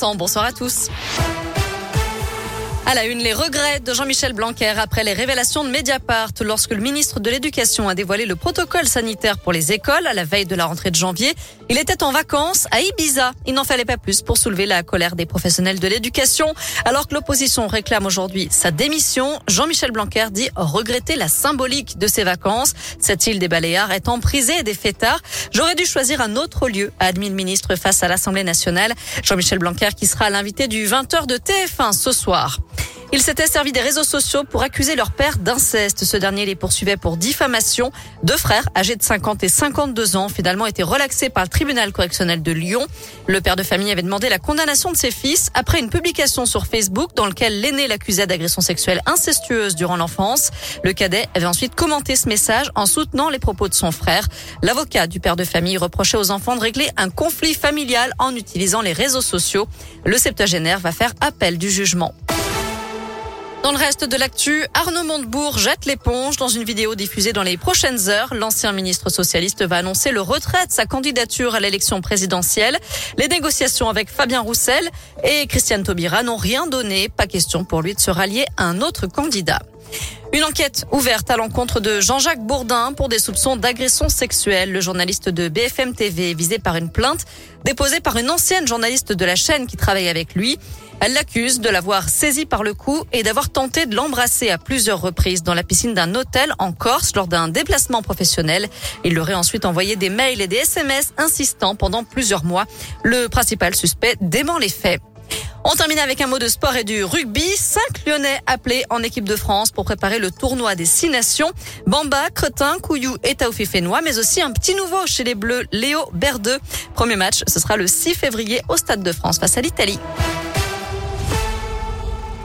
Bonsoir à tous. À la une, les regrets de Jean-Michel Blanquer après les révélations de Mediapart lorsque le ministre de l'Éducation a dévoilé le protocole sanitaire pour les écoles à la veille de la rentrée de janvier. Il était en vacances à Ibiza. Il n'en fallait pas plus pour soulever la colère des professionnels de l'éducation. Alors que l'opposition réclame aujourd'hui sa démission, Jean-Michel Blanquer dit regretter la symbolique de ses vacances. Cette île des Baléares est emprisée des fêtards. J'aurais dû choisir un autre lieu, a admis le ministre face à l'Assemblée nationale. Jean-Michel Blanquer qui sera l'invité du 20h de TF1 ce soir. Ils s'étaient servis des réseaux sociaux pour accuser leur père d'inceste. Ce dernier les poursuivait pour diffamation. Deux frères, âgés de 50 et 52 ans, finalement étaient relaxés par le tribunal correctionnel de Lyon. Le père de famille avait demandé la condamnation de ses fils après une publication sur Facebook dans laquelle l'aîné l'accusait d'agression sexuelle incestueuse durant l'enfance. Le cadet avait ensuite commenté ce message en soutenant les propos de son frère. L'avocat du père de famille reprochait aux enfants de régler un conflit familial en utilisant les réseaux sociaux. Le septuagénaire va faire appel du jugement. Dans le reste de l'actu, Arnaud Montebourg jette l'éponge dans une vidéo diffusée dans les prochaines heures. L'ancien ministre socialiste va annoncer le retrait de sa candidature à l'élection présidentielle. Les négociations avec Fabien Roussel et Christiane Taubira n'ont rien donné. Pas question pour lui de se rallier à un autre candidat. Une enquête ouverte à l'encontre de Jean-Jacques Bourdin pour des soupçons d'agression sexuelle. Le journaliste de BFM TV est visé par une plainte déposée par une ancienne journaliste de la chaîne qui travaille avec lui. Elle l'accuse de l'avoir saisi par le cou et d'avoir tenté de l'embrasser à plusieurs reprises dans la piscine d'un hôtel en Corse lors d'un déplacement professionnel. Il aurait ensuite envoyé des mails et des SMS insistant pendant plusieurs mois. Le principal suspect dément les faits. On termine avec un mot de sport et du rugby. Cinq Lyonnais appelés en équipe de France pour préparer le tournoi des six nations. Bamba, Cretin, Couillou et Taoufi Fénois, mais aussi un petit nouveau chez les Bleus, Léo Berdeux. Premier match, ce sera le 6 février au Stade de France face à l'Italie.